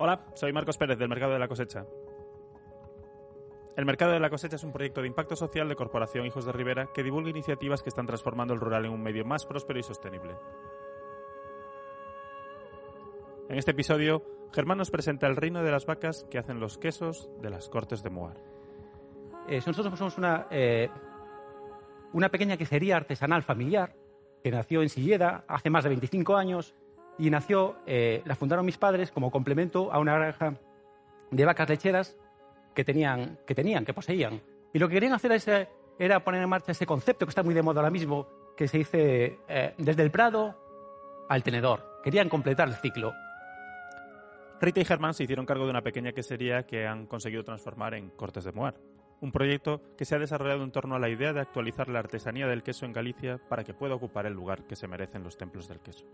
Hola, soy Marcos Pérez del Mercado de la Cosecha. El Mercado de la Cosecha es un proyecto de impacto social de Corporación Hijos de Rivera que divulga iniciativas que están transformando el rural en un medio más próspero y sostenible. En este episodio, Germán nos presenta el reino de las vacas que hacen los quesos de las Cortes de Moar. Eh, nosotros somos una, eh, una pequeña quesería artesanal familiar que nació en Silleda hace más de 25 años y nació, eh, la fundaron mis padres como complemento a una granja de vacas lecheras que tenían, que, tenían, que poseían. Y lo que querían hacer era poner en marcha ese concepto que está muy de moda ahora mismo, que se dice eh, desde el prado al tenedor. Querían completar el ciclo. Rita y Germán se hicieron cargo de una pequeña quesería que han conseguido transformar en Cortes de Moar, un proyecto que se ha desarrollado en torno a la idea de actualizar la artesanía del queso en Galicia para que pueda ocupar el lugar que se merecen los templos del queso.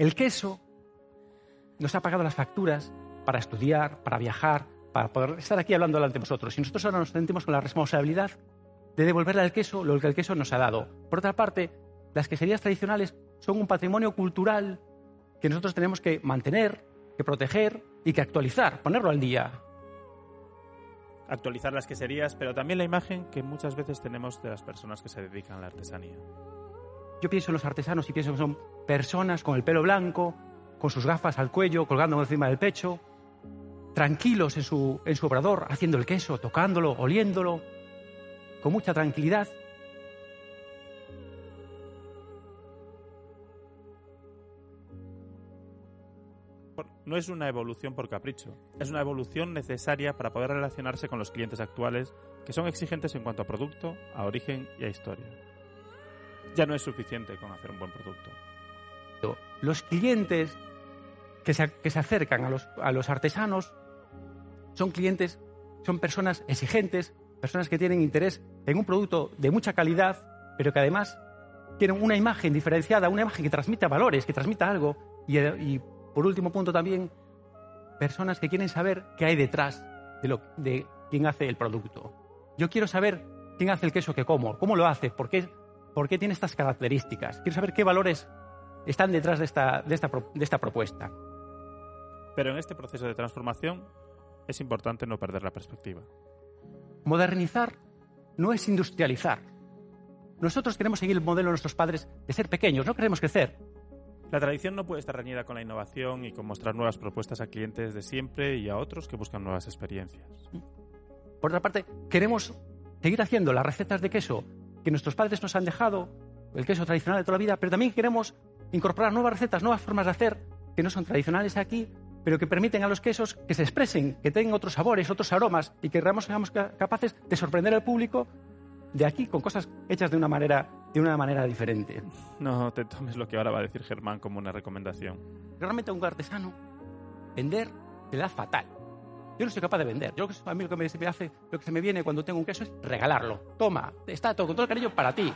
El queso nos ha pagado las facturas para estudiar, para viajar, para poder estar aquí hablando delante de vosotros. Y nosotros ahora nos sentimos con la responsabilidad de devolverle al queso lo que el queso nos ha dado. Por otra parte, las queserías tradicionales son un patrimonio cultural que nosotros tenemos que mantener, que proteger y que actualizar, ponerlo al día. Actualizar las queserías, pero también la imagen que muchas veces tenemos de las personas que se dedican a la artesanía. Yo pienso en los artesanos y pienso que son personas con el pelo blanco, con sus gafas al cuello, colgando encima del pecho, tranquilos en su, en su obrador, haciendo el queso, tocándolo, oliéndolo, con mucha tranquilidad. No es una evolución por capricho, es una evolución necesaria para poder relacionarse con los clientes actuales que son exigentes en cuanto a producto, a origen y a historia ya no es suficiente con hacer un buen producto. Los clientes que se, que se acercan a los, a los artesanos son clientes, son personas exigentes, personas que tienen interés en un producto de mucha calidad, pero que además tienen una imagen diferenciada, una imagen que transmita valores, que transmita algo. Y, por último punto también, personas que quieren saber qué hay detrás de, lo, de quién hace el producto. Yo quiero saber quién hace el queso que como, cómo lo hace, por qué ¿Por qué tiene estas características? Quiero saber qué valores están detrás de esta, de esta, de esta propuesta. Pero en este proceso de transformación es importante no perder la perspectiva. Modernizar no es industrializar. Nosotros queremos seguir el modelo de nuestros padres de ser pequeños, no queremos crecer. La tradición no puede estar reñida con la innovación y con mostrar nuevas propuestas a clientes de siempre y a otros que buscan nuevas experiencias. Por otra parte, queremos seguir haciendo las recetas de queso que nuestros padres nos han dejado, el queso tradicional de toda la vida, pero también queremos incorporar nuevas recetas, nuevas formas de hacer que no son tradicionales aquí, pero que permiten a los quesos que se expresen, que tengan otros sabores, otros aromas y que realmente seamos capaces de sorprender al público de aquí con cosas hechas de una manera, de una manera diferente. No te tomes lo que ahora va a decir Germán como una recomendación. Realmente a un artesano vender le da fatal. Yo no soy capaz de vender. Yo, a mí lo que me hace, lo que se me viene cuando tengo un queso es regalarlo. Toma, está todo con todo el cariño para ti.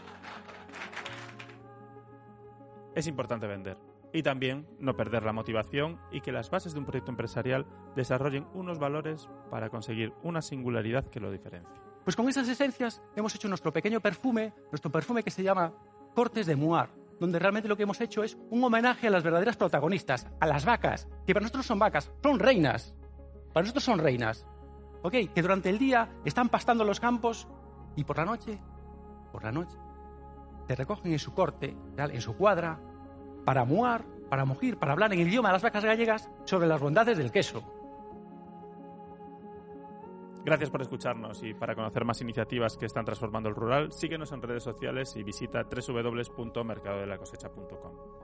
Es importante vender y también no perder la motivación y que las bases de un proyecto empresarial desarrollen unos valores para conseguir una singularidad que lo diferencie. Pues con esas esencias hemos hecho nuestro pequeño perfume, nuestro perfume que se llama Cortes de Muar, donde realmente lo que hemos hecho es un homenaje a las verdaderas protagonistas, a las vacas, que para nosotros son vacas, son reinas. Para nosotros son reinas. ¿Ok? Que durante el día están pastando los campos y por la noche, por la noche, te recogen en su corte, en su cuadra, para muar, para mugir, para hablar en el idioma de las vacas gallegas sobre las bondades del queso. Gracias por escucharnos y para conocer más iniciativas que están transformando el rural, síguenos en redes sociales y visita www.mercadodelacosecha.com.